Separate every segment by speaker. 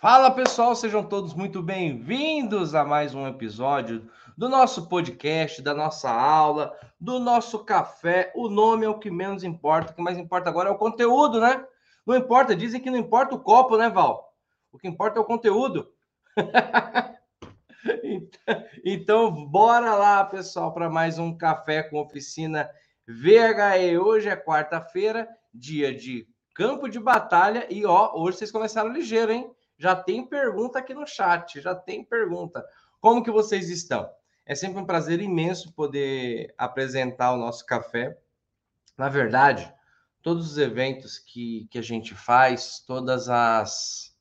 Speaker 1: Fala pessoal, sejam todos muito bem-vindos a mais um episódio do nosso podcast, da nossa aula, do nosso café. O nome é o que menos importa, o que mais importa agora é o conteúdo, né? Não importa, dizem que não importa o copo, né, Val? O que importa é o conteúdo. então, então, bora lá, pessoal, para mais um café com oficina VHE. Hoje é quarta-feira, dia de campo de batalha e ó, hoje vocês começaram ligeiro, hein? Já tem pergunta aqui no chat, já tem pergunta. Como que vocês estão? É sempre um prazer imenso poder apresentar o nosso café. Na verdade, todos os eventos que, que a gente faz, todas as,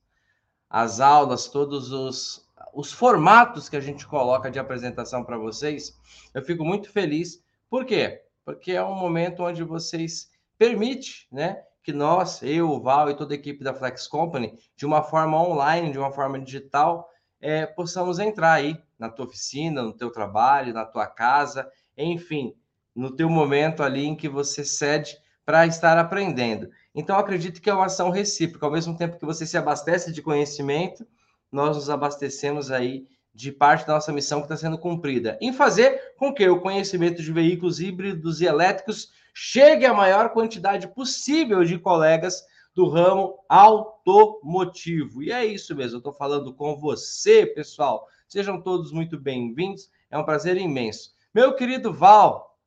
Speaker 1: as aulas, todos os, os formatos que a gente coloca de apresentação para vocês, eu fico muito feliz. Por quê? Porque é um momento onde vocês permite, né, que nós, eu, o Val e toda a equipe da Flex Company, de uma forma online, de uma forma digital, é, possamos entrar aí na tua oficina, no teu trabalho, na tua casa, enfim, no teu momento ali em que você cede para estar aprendendo. Então, acredito que é uma ação recíproca. Ao mesmo tempo que você se abastece de conhecimento, nós nos abastecemos aí de parte da nossa missão que está sendo cumprida, em fazer com que o conhecimento de veículos híbridos e elétricos chegue à maior quantidade possível de colegas do ramo automotivo. E é isso mesmo, eu estou falando com você, pessoal. Sejam todos muito bem-vindos, é um prazer imenso. Meu querido Val,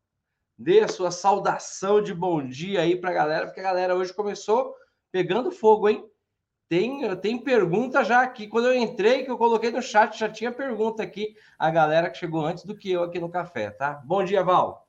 Speaker 1: dê a sua saudação de bom dia aí para a galera, porque a galera hoje começou pegando fogo, hein? Tem, tem pergunta já aqui. Quando eu entrei, que eu coloquei no chat, já tinha pergunta aqui. A galera que chegou antes do que eu aqui no café, tá? Bom dia, Val.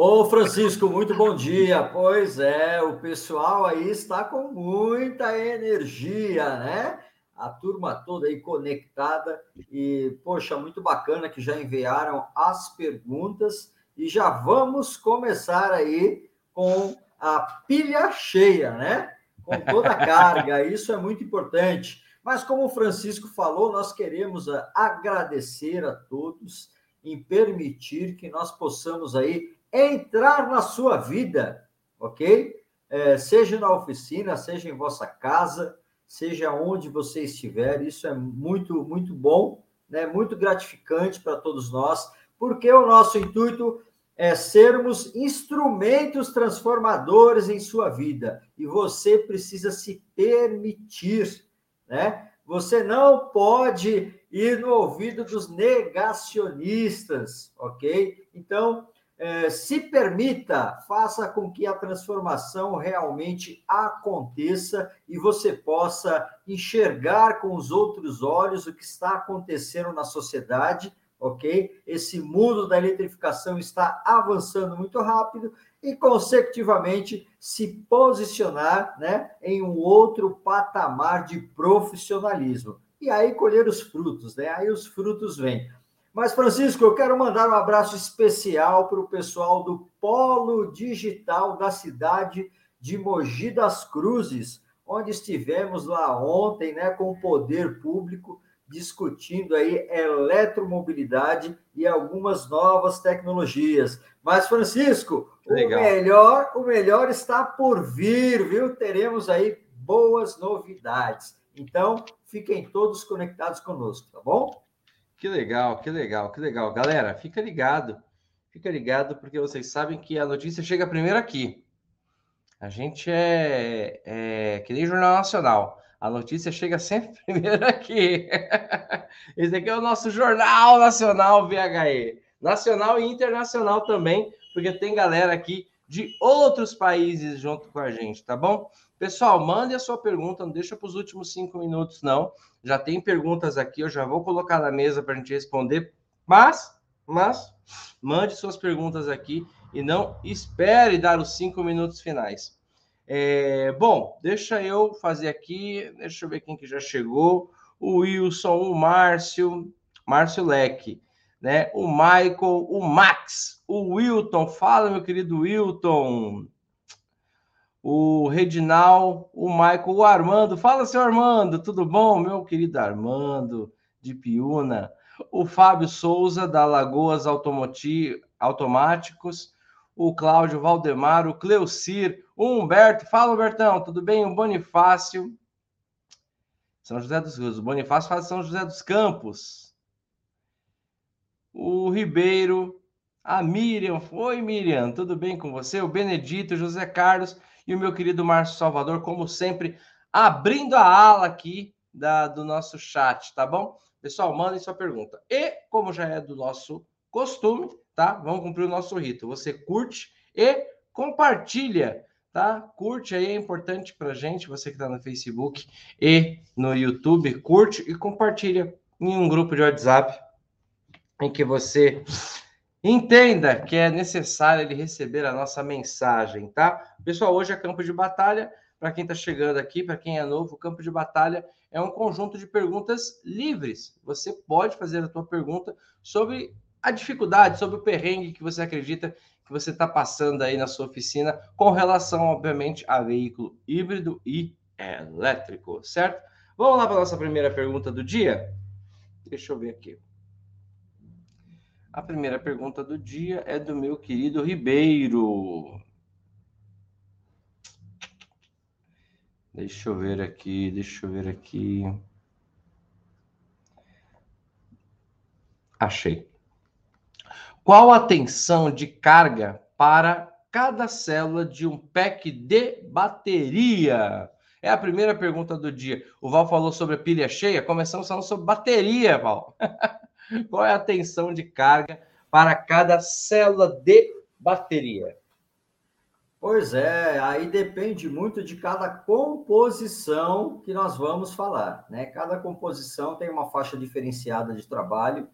Speaker 2: Ô, Francisco, muito bom dia. Pois é, o pessoal aí está com muita energia, né? A turma toda aí conectada e, poxa, muito bacana que já enviaram as perguntas e já vamos começar aí com a pilha cheia, né? Com toda a carga, isso é muito importante. Mas como o Francisco falou, nós queremos agradecer a todos em permitir que nós possamos aí entrar na sua vida, ok? É, seja na oficina, seja em vossa casa, seja onde você estiver, isso é muito, muito bom, né? muito gratificante para todos nós, porque o nosso intuito é sermos instrumentos transformadores em sua vida, e você precisa se permitir, né? Você não pode ir no ouvido dos negacionistas, ok? Então, é, se permita, faça com que a transformação realmente aconteça e você possa enxergar com os outros olhos o que está acontecendo na sociedade, ok? Esse mundo da eletrificação está avançando muito rápido e, consecutivamente, se posicionar né, em um outro patamar de profissionalismo. E aí colher os frutos, né? Aí os frutos vêm. Mas, Francisco, eu quero mandar um abraço especial para o pessoal do Polo Digital da cidade de Mogi das Cruzes, onde estivemos lá ontem, né, com o poder público, discutindo aí eletromobilidade e algumas novas tecnologias. Mas, Francisco, Legal. o melhor, o melhor está por vir, viu? Teremos aí boas novidades. Então, fiquem todos conectados conosco, tá bom?
Speaker 1: Que legal, que legal, que legal. Galera, fica ligado. Fica ligado, porque vocês sabem que a notícia chega primeiro aqui. A gente é, é que nem Jornal Nacional. A notícia chega sempre primeiro aqui. Esse aqui é o nosso Jornal Nacional VHE. Nacional e internacional também, porque tem galera aqui de outros países junto com a gente, tá bom? Pessoal, mande a sua pergunta, não deixa para os últimos cinco minutos, não. Já tem perguntas aqui, eu já vou colocar na mesa para a gente responder. Mas, mas, mande suas perguntas aqui e não espere dar os cinco minutos finais. É, bom, deixa eu fazer aqui, deixa eu ver quem que já chegou. O Wilson, o Márcio, Márcio Leque, né? O Michael, o Max, o Wilton. Fala, meu querido Wilton o Redinal, o Michael, o Armando. Fala, seu Armando, tudo bom? Meu querido Armando, de Piúna. O Fábio Souza, da Lagoas Automoti Automáticos. O Cláudio Valdemar, o Cleucir, o Humberto. Fala, Humbertão, tudo bem? O Bonifácio. São José dos Campos. O Bonifácio fala São José dos Campos. O Ribeiro, a Miriam. Oi, Miriam, tudo bem com você? O Benedito, José Carlos e o meu querido Márcio Salvador, como sempre, abrindo a ala aqui da, do nosso chat, tá bom? Pessoal, mandem sua pergunta. E, como já é do nosso costume, tá? Vamos cumprir o nosso rito. Você curte e compartilha, tá? Curte aí, é importante pra gente, você que está no Facebook e no YouTube, curte e compartilha em um grupo de WhatsApp em que você entenda que é necessário ele receber a nossa mensagem, tá? Pessoal, hoje é campo de batalha. Para quem está chegando aqui, para quem é novo, o campo de batalha é um conjunto de perguntas livres. Você pode fazer a tua pergunta sobre a dificuldade, sobre o perrengue que você acredita que você está passando aí na sua oficina, com relação, obviamente, a veículo híbrido e elétrico, certo? Vamos lá para a nossa primeira pergunta do dia? Deixa eu ver aqui. A primeira pergunta do dia é do meu querido Ribeiro. Deixa eu ver aqui, deixa eu ver aqui. Achei. Qual a tensão de carga para cada célula de um pack de bateria? É a primeira pergunta do dia. O Val falou sobre a pilha cheia. Começamos falando sobre bateria, Val. Qual é a tensão de carga para cada célula de bateria?
Speaker 2: Pois é, aí depende muito de cada composição que nós vamos falar, né? Cada composição tem uma faixa diferenciada de trabalho,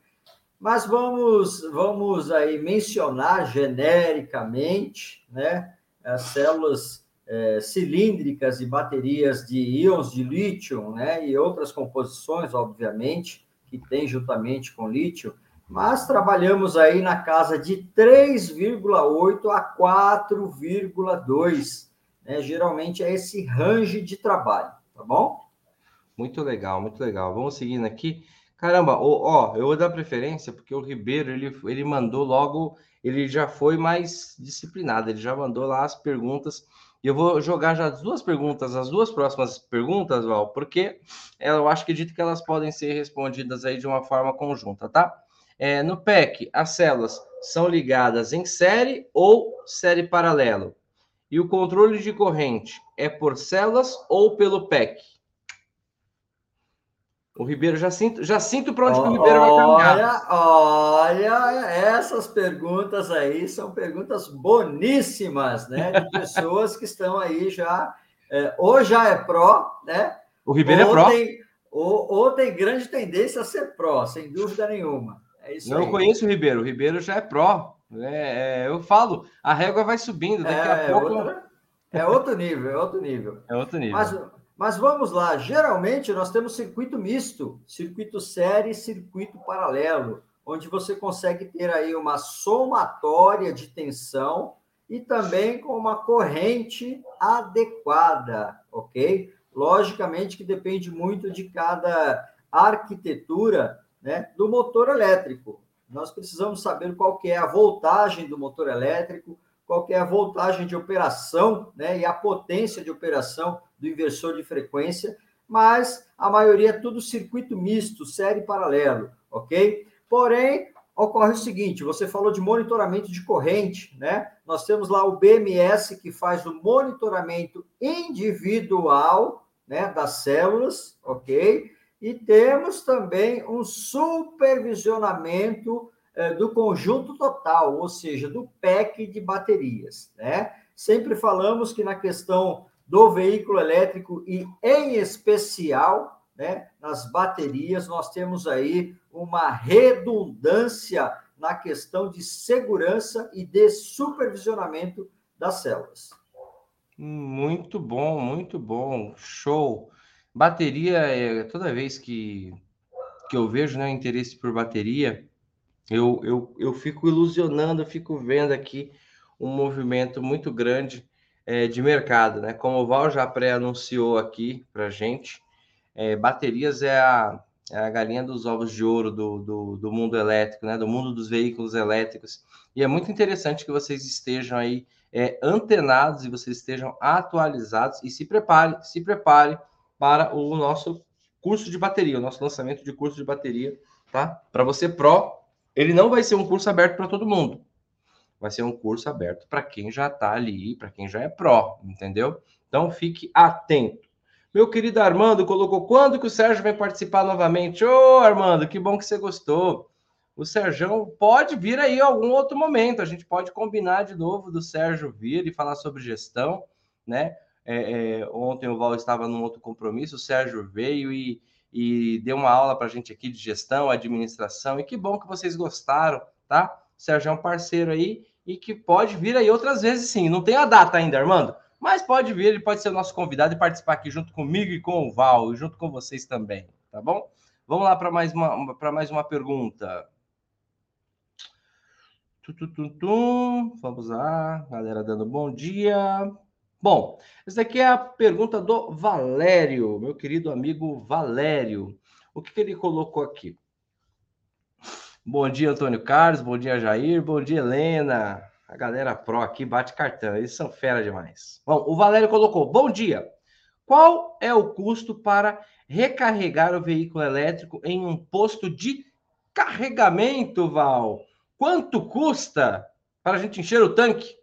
Speaker 2: mas vamos vamos aí mencionar genericamente, né? As células é, cilíndricas e baterias de íons de lítio, né? E outras composições, obviamente, que tem juntamente com lítio mas trabalhamos aí na casa de 3,8 a 4,2. Né? Geralmente é esse range de trabalho, tá bom?
Speaker 1: Muito legal, muito legal. Vamos seguindo aqui. Caramba, ó, ó, eu vou dar preferência porque o Ribeiro ele, ele mandou logo, ele já foi mais disciplinado, ele já mandou lá as perguntas. E eu vou jogar já as duas perguntas, as duas próximas perguntas, Val, porque eu acho que acredito que elas podem ser respondidas aí de uma forma conjunta, tá? É, no PEC, as células são ligadas em série ou série paralelo? E o controle de corrente é por células ou pelo PEC? O Ribeiro, já sinto, já sinto para onde oh, o Ribeiro vai
Speaker 2: caminhar. Olha, olha, essas perguntas aí são perguntas boníssimas, né? De pessoas que estão aí já, é, ou já é pró, né?
Speaker 1: O Ribeiro é pró.
Speaker 2: Tem, ou, ou tem grande tendência a ser pró, sem dúvida nenhuma.
Speaker 1: É isso Não aí. conheço o Ribeiro. O Ribeiro já é pró. É, é, eu falo, a régua vai subindo. Daqui é, a é pouco.
Speaker 2: Outra, é outro nível, é outro nível.
Speaker 1: É outro nível.
Speaker 2: Mas, mas vamos lá. Geralmente nós temos circuito misto, circuito série e circuito paralelo, onde você consegue ter aí uma somatória de tensão e também com uma corrente adequada, ok? Logicamente que depende muito de cada arquitetura né, do motor elétrico. Nós precisamos saber qual que é a voltagem do motor elétrico, qual que é a voltagem de operação né, e a potência de operação do inversor de frequência, mas a maioria é tudo circuito misto, série paralelo, ok? Porém, ocorre o seguinte: você falou de monitoramento de corrente, né? Nós temos lá o BMS que faz o monitoramento individual né, das células, ok? e temos também um supervisionamento eh, do conjunto total, ou seja, do PEC de baterias. Né? Sempre falamos que na questão do veículo elétrico e, em especial, né, nas baterias, nós temos aí uma redundância na questão de segurança e de supervisionamento das células.
Speaker 1: Muito bom, muito bom, show. Bateria, é, toda vez que, que eu vejo né, interesse por bateria, eu, eu, eu fico ilusionando, eu fico vendo aqui um movimento muito grande é, de mercado, né? Como o Val já pré-anunciou aqui para gente, é, baterias é a, é a galinha dos ovos de ouro do, do, do, mundo elétrico, né? Do mundo dos veículos elétricos. E é muito interessante que vocês estejam aí é, antenados e vocês estejam atualizados e se prepare, se prepare para o nosso curso de bateria, o nosso lançamento de curso de bateria, tá? Para você Pro, ele não vai ser um curso aberto para todo mundo. Vai ser um curso aberto para quem já está ali, para quem já é Pro, entendeu? Então fique atento. Meu querido Armando colocou quando que o Sérgio vai participar novamente? Ô, oh, Armando, que bom que você gostou. O Sérgio pode vir aí em algum outro momento. A gente pode combinar de novo do Sérgio vir e falar sobre gestão, né? É, é, ontem o Val estava num outro compromisso, o Sérgio veio e, e deu uma aula para a gente aqui de gestão, administração, e que bom que vocês gostaram, tá? O Sérgio é um parceiro aí e que pode vir aí outras vezes sim. Não tem a data ainda, Armando, mas pode vir, ele pode ser o nosso convidado e participar aqui junto comigo e com o Val, e junto com vocês também, tá bom? Vamos lá para mais uma, para mais uma pergunta. Vamos lá, galera dando bom dia. Bom, essa aqui é a pergunta do Valério, meu querido amigo Valério. O que, que ele colocou aqui? Bom dia, Antônio Carlos. Bom dia, Jair. Bom dia, Helena. A galera pro aqui bate cartão. Eles são fera demais. Bom, o Valério colocou: Bom dia. Qual é o custo para recarregar o veículo elétrico em um posto de carregamento, Val? Quanto custa para a gente encher o tanque?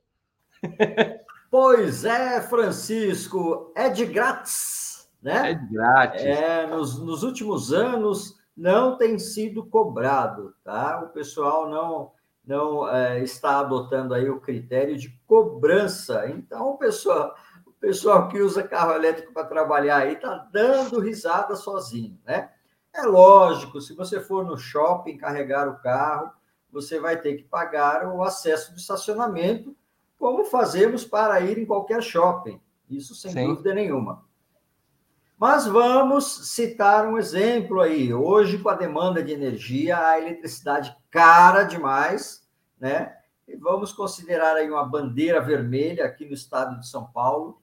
Speaker 2: Pois é, Francisco, é de grátis, né?
Speaker 1: É de grátis.
Speaker 2: É, nos, nos últimos anos não tem sido cobrado, tá? O pessoal não não é, está adotando aí o critério de cobrança. Então, o pessoal, o pessoal que usa carro elétrico para trabalhar aí está dando risada sozinho, né? É lógico, se você for no shopping carregar o carro, você vai ter que pagar o acesso de estacionamento como fazemos para ir em qualquer shopping. Isso sem Sim. dúvida nenhuma. Mas vamos citar um exemplo aí. Hoje, com a demanda de energia, a eletricidade cara demais, né? E vamos considerar aí uma bandeira vermelha aqui no estado de São Paulo.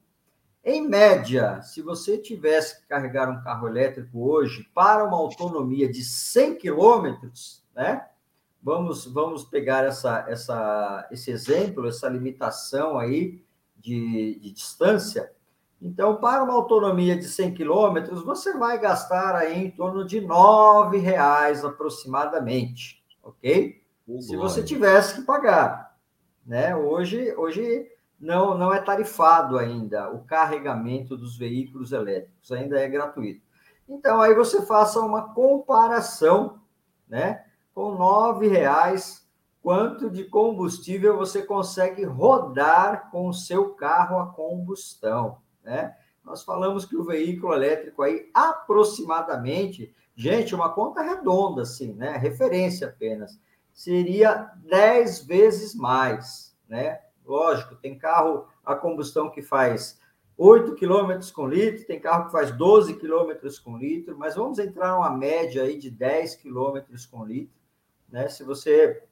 Speaker 2: Em média, se você tivesse que carregar um carro elétrico hoje para uma autonomia de 100 quilômetros, né? Vamos, vamos pegar essa, essa, esse exemplo, essa limitação aí de, de distância. Então, para uma autonomia de 100 quilômetros, você vai gastar aí em torno de R$ reais aproximadamente, ok? Se você tivesse que pagar, né? Hoje, hoje não, não é tarifado ainda o carregamento dos veículos elétricos, ainda é gratuito. Então, aí você faça uma comparação, né? com nove reais, quanto de combustível você consegue rodar com o seu carro a combustão, né? Nós falamos que o veículo elétrico aí aproximadamente, gente, uma conta redonda assim, né? Referência apenas, seria 10 vezes mais, né? Lógico, tem carro a combustão que faz 8 km com litro, tem carro que faz 12 km com litro, mas vamos entrar numa média aí de 10 km com litro né? Se você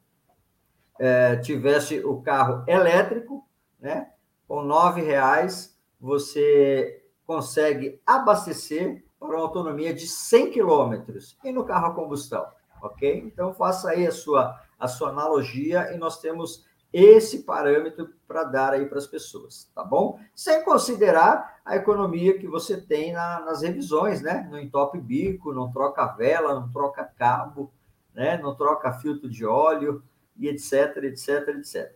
Speaker 2: é, tivesse o carro elétrico, né? Com nove reais você consegue abastecer para uma autonomia de 100 quilômetros e no carro a combustão, ok? Então faça aí a sua a sua analogia e nós temos esse parâmetro para dar aí para as pessoas, tá bom? Sem considerar a economia que você tem na, nas revisões, né? Não entope bico, não troca vela, não troca cabo, né? não troca filtro de óleo e etc, etc, etc.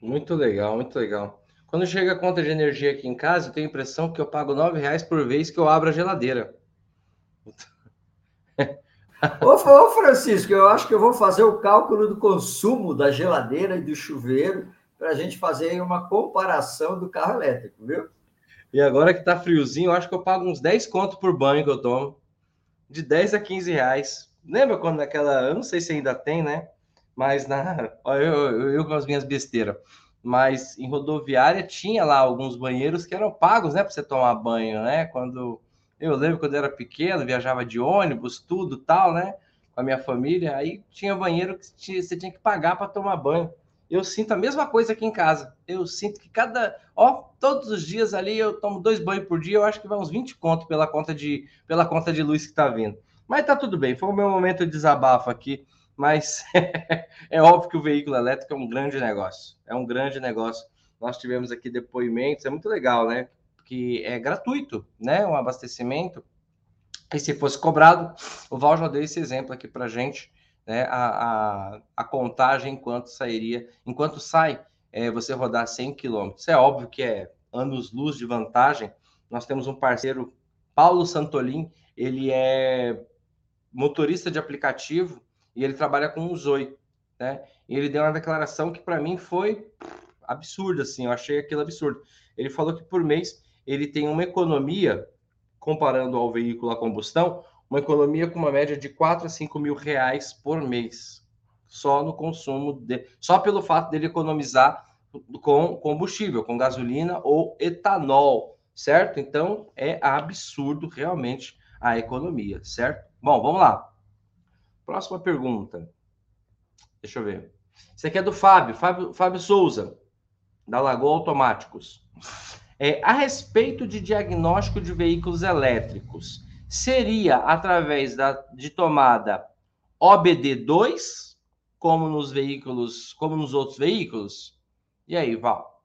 Speaker 1: Muito legal, muito legal. Quando chega a conta de energia aqui em casa, eu tenho a impressão que eu pago nove reais por vez que eu abro a geladeira.
Speaker 2: Ô, ô, Francisco, eu acho que eu vou fazer o cálculo do consumo da geladeira e do chuveiro para a gente fazer uma comparação do carro elétrico, viu?
Speaker 1: E agora que tá friozinho, eu acho que eu pago uns 10 conto por banho que eu tomo. De 10 a 15 reais. Lembra quando naquela. Eu não sei se ainda tem, né? Mas na. Eu, eu, eu com as minhas besteiras. Mas em rodoviária tinha lá alguns banheiros que eram pagos, né? Para você tomar banho, né? Quando. Eu lembro quando eu era pequeno, viajava de ônibus, tudo tal, né? Com a minha família. Aí tinha banheiro que você tinha que pagar para tomar banho. Eu sinto a mesma coisa aqui em casa. Eu sinto que cada. Ó, todos os dias ali eu tomo dois banhos por dia. Eu acho que vai uns 20 conto pela conta de, pela conta de luz que tá vindo. Mas tá tudo bem, foi o meu momento de desabafo aqui, mas é óbvio que o veículo elétrico é um grande negócio. É um grande negócio. Nós tivemos aqui depoimentos, é muito legal, né? Que é gratuito, né? Um abastecimento. E se fosse cobrado, o Val já deu esse exemplo aqui para gente, né? A, a, a, contagem enquanto sairia, enquanto sai, é, você rodar 100 km. Isso é óbvio que é anos-luz de vantagem. Nós temos um parceiro, Paulo Santolin, ele é motorista de aplicativo e ele trabalha com o Zoe, né? E ele deu uma declaração que para mim foi absurda, assim, eu achei aquilo absurdo. Ele falou que por mês ele tem uma economia, comparando ao veículo a combustão, uma economia com uma média de 4 a 5 mil reais por mês, só no consumo, de, só pelo fato dele economizar com combustível, com gasolina ou etanol, certo? Então é absurdo realmente a economia, certo? Bom, vamos lá. Próxima pergunta. Deixa eu ver. Isso aqui é do Fábio, Fábio, Fábio Souza, da Lagoa Automáticos. É, a respeito de diagnóstico de veículos elétricos, seria através da, de tomada OBD2, como nos veículos, como nos outros veículos? E aí, Val?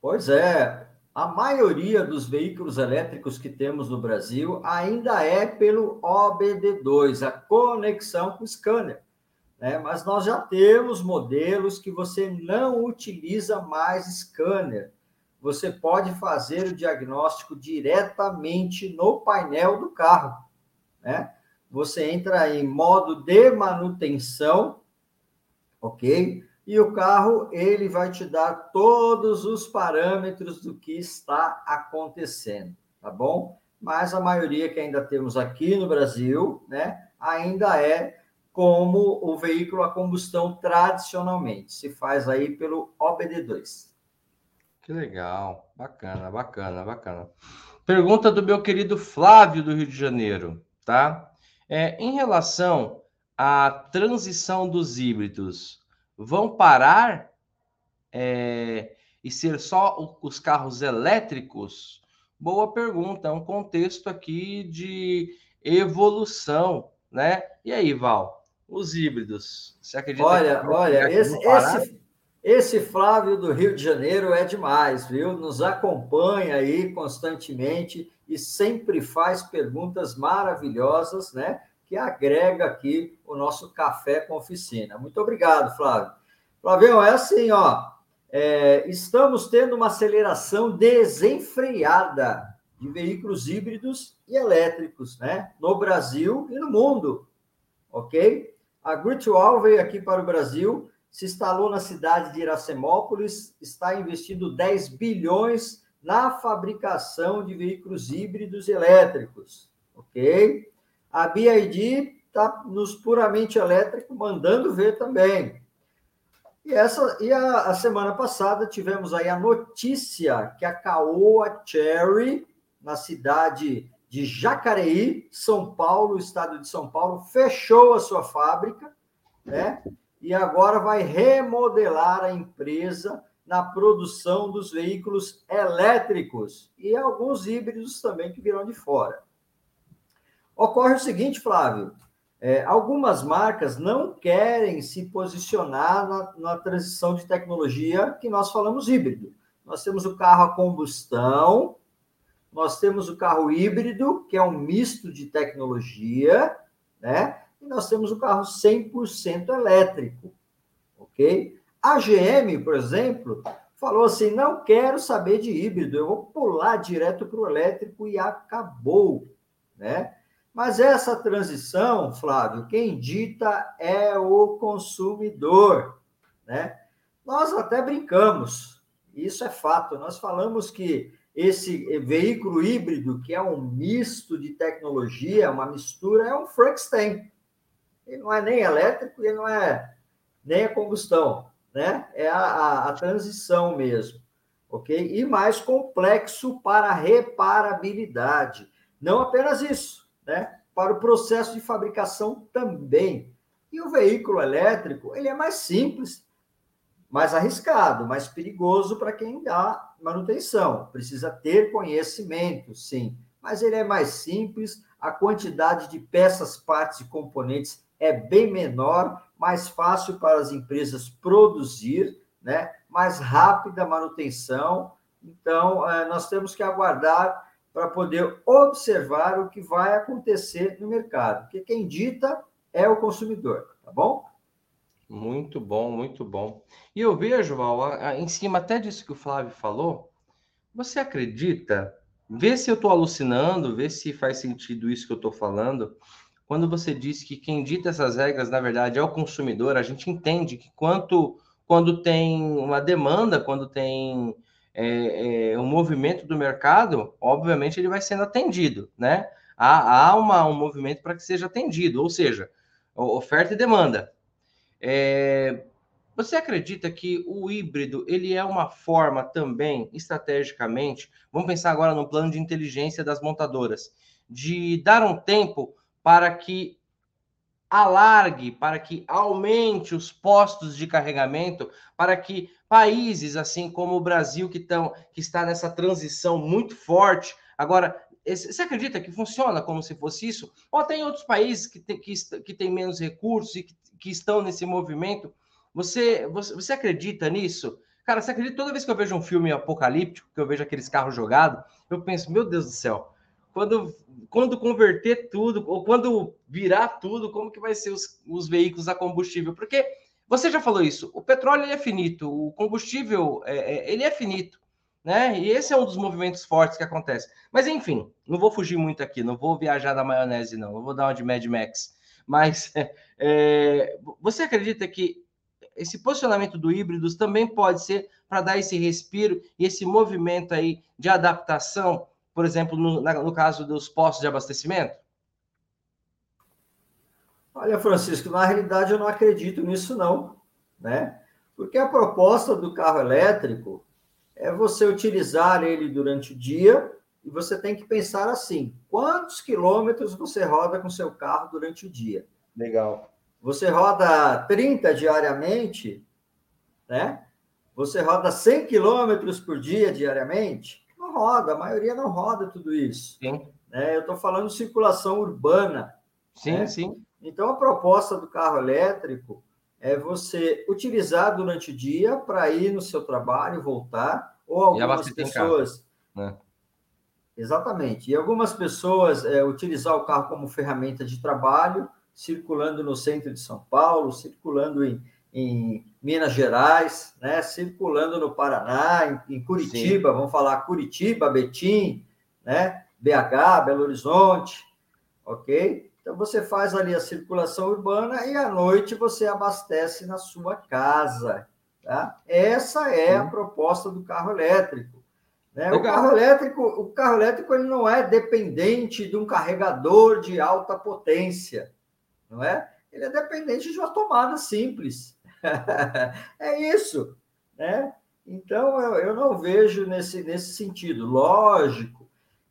Speaker 2: Pois é, a maioria dos veículos elétricos que temos no Brasil ainda é pelo OBD2, a conexão com o scanner. Né? Mas nós já temos modelos que você não utiliza mais scanner. Você pode fazer o diagnóstico diretamente no painel do carro. Né? Você entra em modo de manutenção, ok? E o carro ele vai te dar todos os parâmetros do que está acontecendo, tá bom? Mas a maioria que ainda temos aqui no Brasil, né, ainda é como o veículo a combustão tradicionalmente, se faz aí pelo OBD2.
Speaker 1: Que legal, bacana, bacana, bacana. Pergunta do meu querido Flávio do Rio de Janeiro, tá? É, em relação à transição dos híbridos, vão parar é, e ser só os carros elétricos? Boa pergunta, é um contexto aqui de evolução, né? E aí, Val, os híbridos,
Speaker 2: você acredita? Olha, que olha, esse, esse, esse Flávio do Rio de Janeiro é demais, viu? Nos acompanha aí constantemente e sempre faz perguntas maravilhosas, né? Que agrega aqui o nosso café com oficina. Muito obrigado, Flávio. Flávio, é assim, ó. É, estamos tendo uma aceleração desenfreada de veículos híbridos e elétricos, né? No Brasil e no mundo, ok? A Virtual veio aqui para o Brasil, se instalou na cidade de Iracemópolis, está investindo 10 bilhões na fabricação de veículos híbridos e elétricos, ok? A BID está nos puramente elétrico, mandando ver também. E, essa, e a, a, semana passada tivemos aí a notícia que a Caoa Cherry, na cidade de Jacareí, São Paulo, estado de São Paulo, fechou a sua fábrica, né? E agora vai remodelar a empresa na produção dos veículos elétricos e alguns híbridos também que virão de fora. Ocorre o seguinte, Flávio: é, algumas marcas não querem se posicionar na, na, transição de tecnologia que nós falamos híbrido. Nós temos o carro a combustão, nós temos o carro híbrido, que é um misto de tecnologia, né? E nós temos o carro 100% elétrico, ok? A GM, por exemplo, falou assim: não quero saber de híbrido, eu vou pular direto para o elétrico e acabou, né? Mas essa transição, Flávio, quem dita é o consumidor, né? Nós até brincamos, isso é fato. Nós falamos que esse veículo híbrido, que é um misto de tecnologia, uma mistura, é um Frankenstein. Ele não é nem elétrico, ele não é nem a combustão, né? É a, a, a transição mesmo, ok? E mais complexo para reparabilidade. Não apenas isso, né? para o processo de fabricação também. E o veículo elétrico, ele é mais simples, mais arriscado, mais perigoso para quem dá manutenção. Precisa ter conhecimento, sim, mas ele é mais simples, a quantidade de peças, partes e componentes é bem menor, mais fácil para as empresas produzir, né? mais rápida a manutenção. Então, eh, nós temos que aguardar para poder observar o que vai acontecer no mercado, porque quem dita é o consumidor, tá bom?
Speaker 1: Muito bom, muito bom. E eu vejo, Val, em cima até disso que o Flávio falou, você acredita? Vê se eu estou alucinando, vê se faz sentido isso que eu estou falando. Quando você diz que quem dita essas regras, na verdade, é o consumidor, a gente entende que quanto quando tem uma demanda, quando tem é, é, um movimento do mercado, obviamente ele vai sendo atendido, né? Há, há uma, um movimento para que seja atendido, ou seja, oferta e demanda. É, você acredita que o híbrido ele é uma forma também, estrategicamente, vamos pensar agora no plano de inteligência das montadoras, de dar um tempo para que alargue, para que aumente os postos de carregamento, para que países assim como o Brasil, que, tão, que está nessa transição muito forte, agora você acredita que funciona como se fosse isso? Ou tem outros países que, tem, que, que têm menos recursos e que, que estão nesse movimento? Você, você, você acredita nisso? Cara, você acredita toda vez que eu vejo um filme apocalíptico, que eu vejo aqueles carros jogados, eu penso, meu Deus do céu, quando, quando converter tudo, ou quando virar tudo, como que vai ser os, os veículos a combustível? Porque você já falou isso, o petróleo é finito, o combustível é, é, ele é finito, né? E esse é um dos movimentos fortes que acontece. Mas enfim, não vou fugir muito aqui, não vou viajar na maionese, não, não vou dar uma de Mad Max. Mas é, você acredita que esse posicionamento do híbridos também pode ser para dar esse respiro e esse movimento aí de adaptação, por exemplo, no, no caso dos postos de abastecimento?
Speaker 2: Olha, Francisco, na realidade eu não acredito nisso não, né? Porque a proposta do carro elétrico é você utilizar ele durante o dia e você tem que pensar assim: quantos quilômetros você roda com seu carro durante o dia?
Speaker 1: Legal.
Speaker 2: Você roda 30 diariamente, né? Você roda 100 quilômetros por dia diariamente? Não roda, a maioria não roda tudo isso. Sim. Né? Eu estou falando de circulação urbana.
Speaker 1: Sim, né? sim.
Speaker 2: Então, a proposta do carro elétrico é você utilizar durante o dia para ir no seu trabalho e voltar, ou algumas pessoas. Né? Exatamente. E algumas pessoas é, utilizar o carro como ferramenta de trabalho, circulando no centro de São Paulo, circulando em, em Minas Gerais, né? circulando no Paraná, em, em Curitiba, Sim. vamos falar Curitiba, Betim, né? BH, Belo Horizonte, ok? Então você faz ali a circulação urbana e à noite você abastece na sua casa, tá? Essa é a proposta do carro elétrico. Né? O carro elétrico, o carro elétrico ele não é dependente de um carregador de alta potência não é? Ele é dependente de uma tomada simples. é isso, né? Então, eu, eu não vejo nesse, nesse sentido. Lógico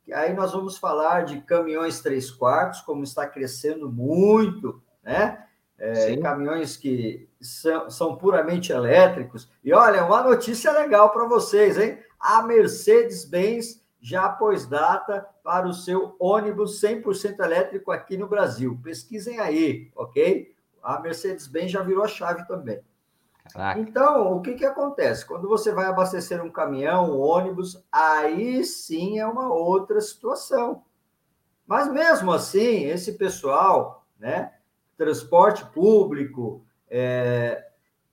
Speaker 2: que aí nós vamos falar de caminhões 3 quartos, como está crescendo muito, né? É, caminhões que são, são puramente elétricos. E olha, uma notícia legal para vocês, hein? A Mercedes-Benz já pôs data para o seu ônibus 100% elétrico aqui no Brasil. Pesquisem aí, ok? A Mercedes-Benz já virou a chave também. Caraca. Então, o que, que acontece? Quando você vai abastecer um caminhão, um ônibus, aí sim é uma outra situação. Mas mesmo assim, esse pessoal, né, transporte público, é,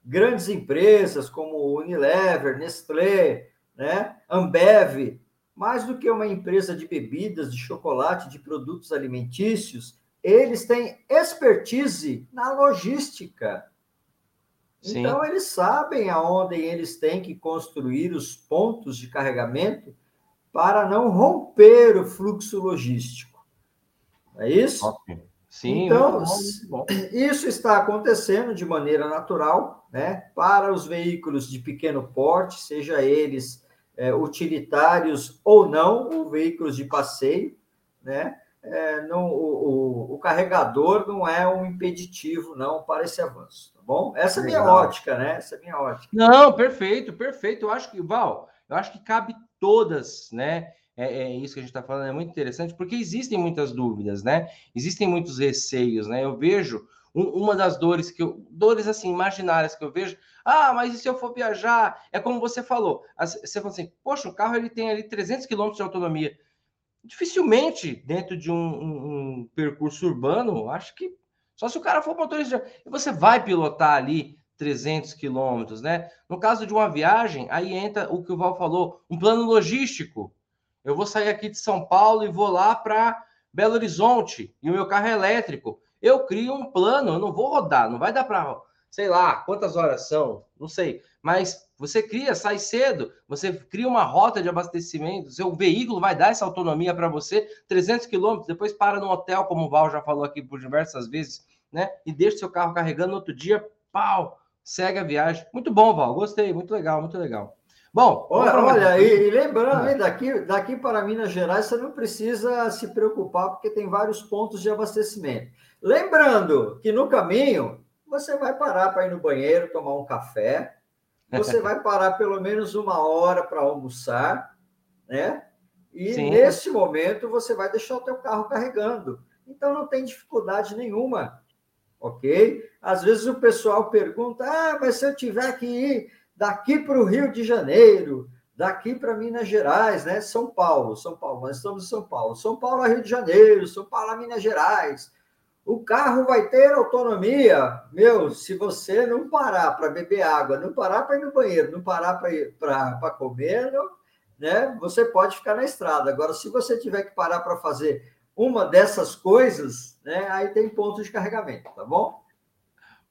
Speaker 2: grandes empresas como Unilever, Nestlé, né, Ambev, mais do que uma empresa de bebidas, de chocolate, de produtos alimentícios, eles têm expertise na logística. Sim. Então, eles sabem aonde eles têm que construir os pontos de carregamento para não romper o fluxo logístico. É isso? Sim, então, muito bom, muito bom. isso está acontecendo de maneira natural, né? Para os veículos de pequeno porte, seja eles é, utilitários ou não, ou veículos de passeio, né? É, não, o, o, o, carregador não é um impeditivo, não, para esse avanço, tá bom? Essa é a minha ótica, né? Essa é a minha ótica.
Speaker 1: Não, perfeito, perfeito. Eu acho que, Val, eu acho que cabe todas, né? É, é isso que a gente está falando, é muito interessante, porque existem muitas dúvidas, né? Existem muitos receios, né? Eu vejo um, uma das dores que eu, dores assim, imaginárias que eu vejo, ah, mas e se eu for viajar? É como você falou. Você falou assim, poxa, o carro ele tem ali 300 km de autonomia. Dificilmente dentro de um, um, um, percurso urbano, acho que só se o cara for motorista, e você vai pilotar ali 300 quilômetros, né? No caso de uma viagem, aí entra o que o Val falou, um plano logístico. Eu vou sair aqui de São Paulo e vou lá para Belo Horizonte e o meu carro é elétrico. Eu crio um plano, eu não vou rodar, não vai dar para, sei lá, quantas horas são, não sei, mas você cria, sai cedo, você cria uma rota de abastecimento, seu veículo vai dar essa autonomia para você, 300 quilômetros, depois para no hotel, como o Val já falou aqui por diversas vezes, né? E deixa seu carro carregando no outro dia, pau, segue a viagem. Muito bom, Val, gostei, muito legal, muito legal. Bom,
Speaker 2: olha, olha e, e, lembrando, hein, daqui, daqui para Minas Gerais, você não precisa se preocupar, porque tem vários pontos de abastecimento. Lembrando que no caminho, você vai parar para ir no banheiro, tomar um café, você vai parar pelo menos uma hora para almoçar, né? E Sim. nesse momento você vai deixar o teu carro carregando. Então não tem dificuldade nenhuma, ok? Às vezes o pessoal pergunta: ah, mas se eu tiver que ir daqui para o Rio de Janeiro, daqui para Minas Gerais, né? São Paulo, São Paulo, nós estamos em São Paulo, São Paulo a Rio de Janeiro, São Paulo a Minas Gerais. O carro vai ter autonomia, meu, se você não parar para beber água, não parar para ir no banheiro, não parar para comer, não, né? Você pode ficar na estrada. Agora, se você tiver que parar para fazer uma dessas coisas, né? Aí tem ponto de carregamento, tá bom?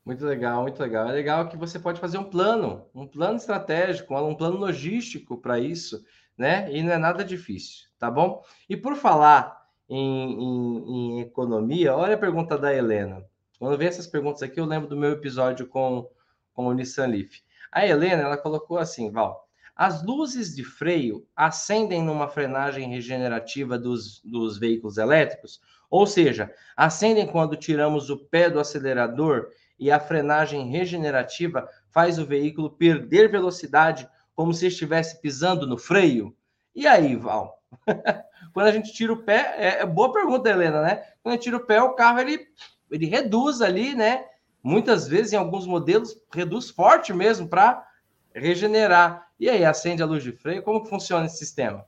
Speaker 1: Muito legal, muito legal. É legal que você pode fazer um plano, um plano estratégico, um plano logístico para isso, né? E não é nada difícil, tá bom? E por falar em, em, em, economia, olha a pergunta da Helena. Quando vem essas perguntas aqui, eu lembro do meu episódio com, com o Nissan Leaf. A Helena, ela colocou assim, Val, as luzes de freio acendem numa frenagem regenerativa dos, dos veículos elétricos? Ou seja, acendem quando tiramos o pé do acelerador e a frenagem regenerativa faz o veículo perder velocidade como se estivesse pisando no freio? E aí, Val? Quando a gente tira o pé, é, é, boa pergunta, Helena, né? Quando a gente tira o pé, o carro ele, ele reduz ali, né? Muitas vezes, em alguns modelos, reduz forte mesmo para regenerar. E aí, acende a luz de freio? Como funciona esse sistema?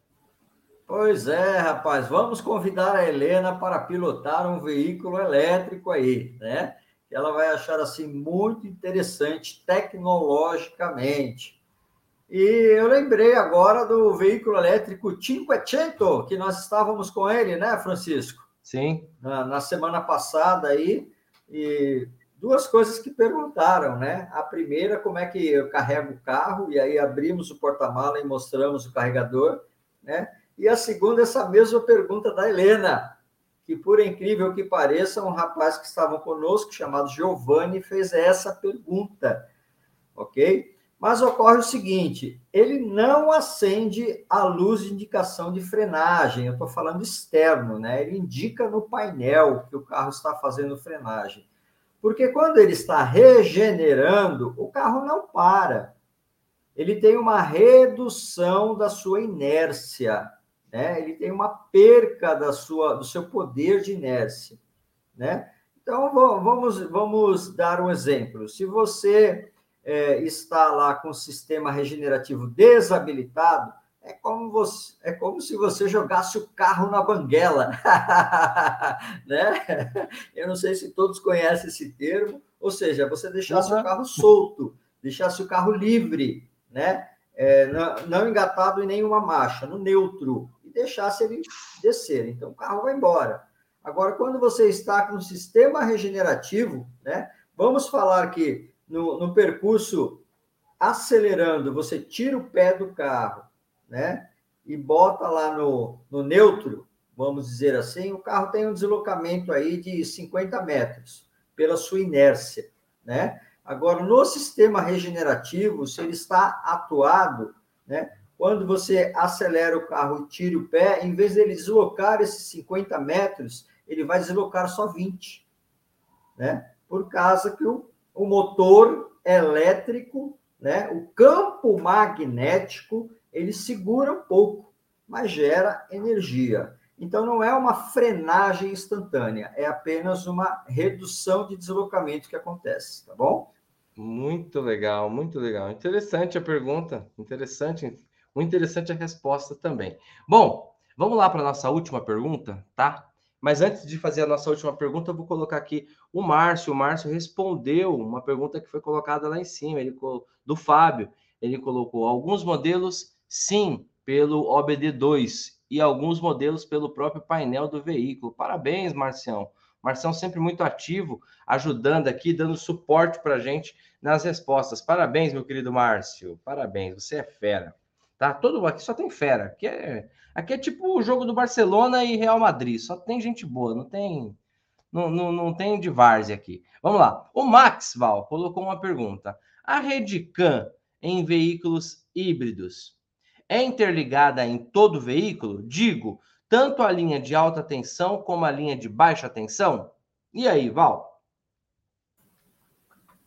Speaker 2: Pois é, rapaz, vamos convidar a Helena para pilotar um veículo elétrico aí, né? Ela vai achar assim muito interessante tecnologicamente. E eu lembrei agora do veículo elétrico Cinquecento, que nós estávamos com ele, né, Francisco?
Speaker 1: Sim.
Speaker 2: Na, na, semana passada aí. E duas coisas que perguntaram, né? A primeira, como é que eu carrego o carro, e aí abrimos o porta-mala e mostramos o carregador, né? E a segunda, essa mesma pergunta da Helena, que por incrível que pareça, um rapaz que estava conosco, chamado Giovanni, fez essa pergunta, ok? Mas ocorre o seguinte: ele não acende a luz de indicação de frenagem. Eu estou falando externo, né? Ele indica no painel que o carro está fazendo frenagem. Porque quando ele está regenerando, o carro não para. Ele tem uma redução da sua inércia, né? Ele tem uma perca da sua, do seu poder de inércia, né? Então vamos, vamos dar um exemplo. Se você é, está lá com o sistema regenerativo desabilitado, é como, você, é como se você jogasse o carro na banguela. né? Eu não sei se todos conhecem esse termo, ou seja, você deixasse uhum. o carro solto, deixasse o carro livre, né? É, não, não engatado em nenhuma marcha, no neutro, e deixasse ele descer. Então o carro vai embora. Agora, quando você está com o sistema regenerativo, né? Vamos falar que no, no percurso acelerando, você tira o pé do carro, né? E bota lá no, no neutro, vamos dizer assim, o carro tem um deslocamento aí de 50 metros pela sua inércia, né? Agora, no sistema regenerativo, se ele está atuado, né? Quando você acelera o carro e tira o pé, em vez dele deslocar esses 50 metros, ele vai deslocar só 20, né? Por causa que o o motor elétrico, né? O campo magnético, ele segura um pouco, mas gera energia. Então não é uma frenagem instantânea, é apenas uma redução de deslocamento que acontece, tá bom?
Speaker 1: Muito legal, muito legal. Interessante a pergunta, interessante, muito interessante a resposta também. Bom, Vamos lá para a nossa última pergunta, tá? Mas antes de fazer a nossa última pergunta, eu vou colocar aqui o Márcio. O Márcio respondeu uma pergunta que foi colocada lá em cima, ele do Fábio. Ele colocou alguns modelos, sim, pelo OBD2 e alguns modelos pelo próprio painel do veículo. Parabéns, Marcião. Marcião sempre muito ativo, ajudando aqui, dando suporte para a gente nas respostas. Parabéns, meu querido Márcio. Parabéns, você é fera. Tá? Todo aqui só tem fera. Aqui é, aqui é tipo o jogo do Barcelona e Real Madrid. Só tem gente boa, não tem não, não, não tem de várzea aqui. Vamos lá. O Max Val colocou uma pergunta. A rede CAN em veículos híbridos é interligada em todo veículo? Digo, tanto a linha de alta tensão como a linha de baixa tensão? E aí, Val?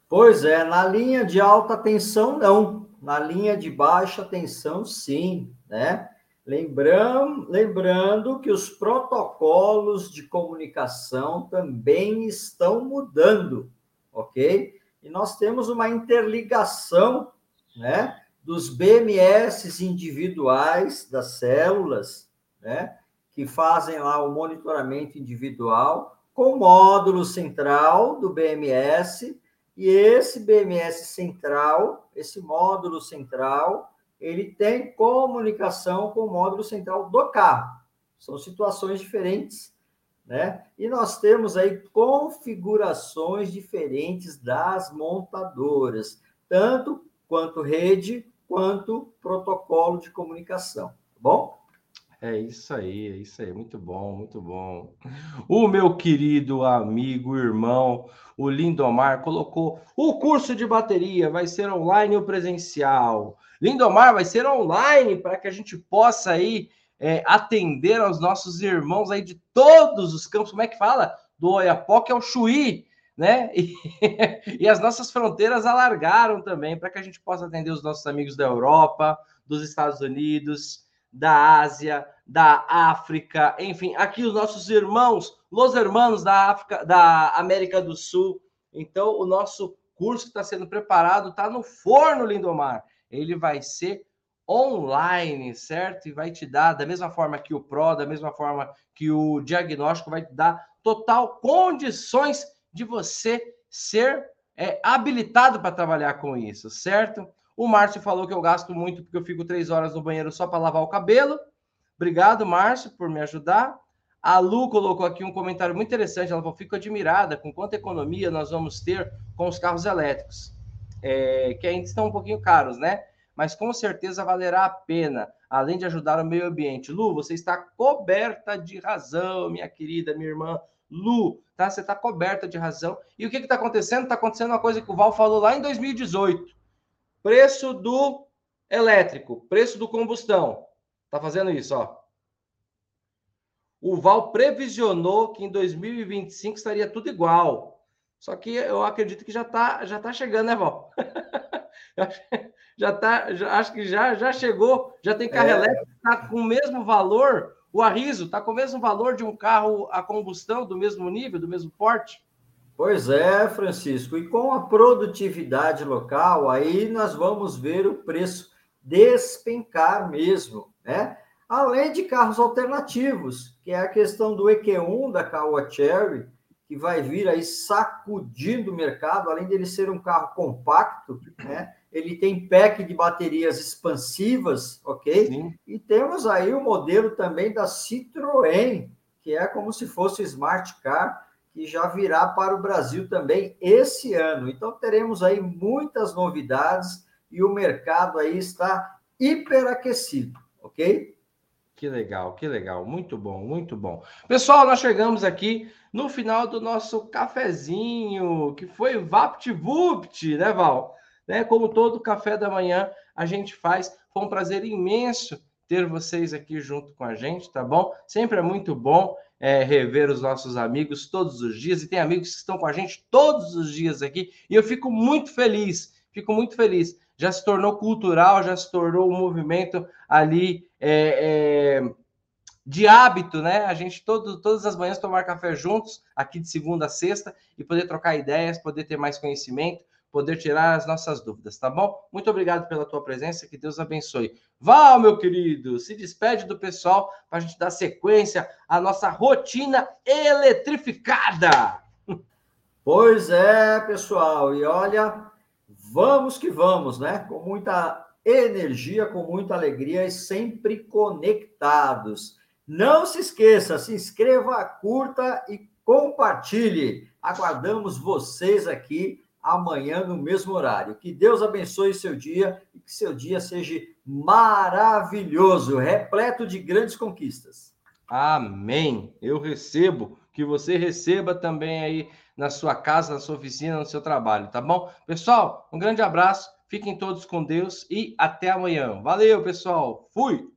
Speaker 2: Pois é, na linha de alta tensão, não. Na linha de baixa tensão, sim, né? Lembrando, lembrando que os protocolos de comunicação também estão mudando, ok? E nós temos uma interligação, né? Dos BMS individuais das células, né? Que fazem lá o monitoramento individual com o módulo central do BMS e esse BMS central, esse módulo central, ele tem comunicação com o módulo central do carro. São situações diferentes, né? E nós temos aí configurações diferentes das montadoras, tanto quanto rede quanto protocolo de comunicação, tá bom?
Speaker 1: É isso aí, é isso aí, muito bom, muito bom. O meu querido amigo, irmão, o Lindomar colocou o curso de bateria vai ser online ou presencial. Lindomar vai ser online para que a gente possa aí é, atender aos nossos irmãos aí de todos os campos. Como é que fala? Do Oiapoque ao Chuí, né? E, e as nossas fronteiras alargaram também para que a gente possa atender os nossos amigos da Europa, dos Estados Unidos da Ásia, da África, enfim, aqui os nossos irmãos, os irmãos da África, da América do Sul. Então, o nosso curso está sendo preparado está no forno, Lindomar. Ele vai ser online, certo? E vai te dar, da mesma forma que o PRO, da mesma forma que o diagnóstico, vai te dar total condições de você ser é, habilitado para trabalhar com isso, certo? O Márcio falou que eu gasto muito porque eu fico três horas no banheiro só para lavar o cabelo. Obrigado, Márcio, por me ajudar. A Lu colocou aqui um comentário muito interessante. Ela falou: fico admirada com quanta economia nós vamos ter com os carros elétricos, é, que ainda estão um pouquinho caros, né? Mas com certeza valerá a pena, além de ajudar o meio ambiente. Lu, você está coberta de razão, minha querida, minha irmã. Lu, tá? Você está coberta de razão. E o que está acontecendo? Está acontecendo uma coisa que o Val falou lá em 2018. Preço do elétrico, preço do combustão. Tá fazendo isso, ó. O Val previsionou que em 2025 estaria tudo igual. Só que eu acredito que já tá, já tá chegando, né, Val? já tá, já, acho que já, já chegou, já tem carro é. elétrico tá com o mesmo valor. O Arriso tá com o mesmo valor de um carro a combustão do mesmo nível, do mesmo porte.
Speaker 2: Pois é, Francisco. E com a produtividade local, aí nós vamos ver o preço despencar mesmo, né? Além de carros alternativos, que é a questão do EQ1 da Caoa Cherry, que vai vir aí sacudindo o mercado, além dele ser um carro compacto, né? Ele tem pack de baterias expansivas, ok? Sim. E temos aí o modelo também da Citroën, que é como se fosse Smart Car, que já virá para o Brasil também esse ano. Então teremos aí muitas novidades e o mercado aí está hiperaquecido, ok?
Speaker 1: Que legal, que legal, muito bom, muito bom. Pessoal, nós chegamos aqui no final do nosso cafezinho, que foi VaptVupt, né, Val? Né, como todo café da manhã a gente faz, foi um prazer imenso ter vocês aqui junto com a gente, tá bom? Sempre é muito bom é, rever os nossos amigos todos os dias, e tem amigos que estão com a gente todos os dias aqui, e eu fico muito feliz, fico muito feliz. Já se tornou cultural, já se tornou um movimento ali é, é, de hábito, né? A gente todo, todas as manhãs tomar café juntos, aqui de segunda a sexta, e poder trocar ideias, poder ter mais conhecimento, poder tirar as nossas dúvidas, tá bom? Muito obrigado pela tua presença, que Deus abençoe. Val, meu querido, se despede do pessoal para a gente dar sequência à nossa rotina eletrificada.
Speaker 2: Pois é, pessoal, e olha, vamos que vamos, né? Com muita energia, com muita alegria e sempre conectados. Não se esqueça, se inscreva, curta e compartilhe. Aguardamos vocês aqui amanhã no mesmo horário. Que Deus abençoe seu dia e que seu dia seja maravilhoso, repleto de grandes conquistas.
Speaker 1: Amém. Eu recebo, que você receba também aí na sua casa, na sua oficina, no seu trabalho, tá bom? Pessoal, um grande abraço, fiquem todos com Deus e até amanhã. Valeu, pessoal. Fui!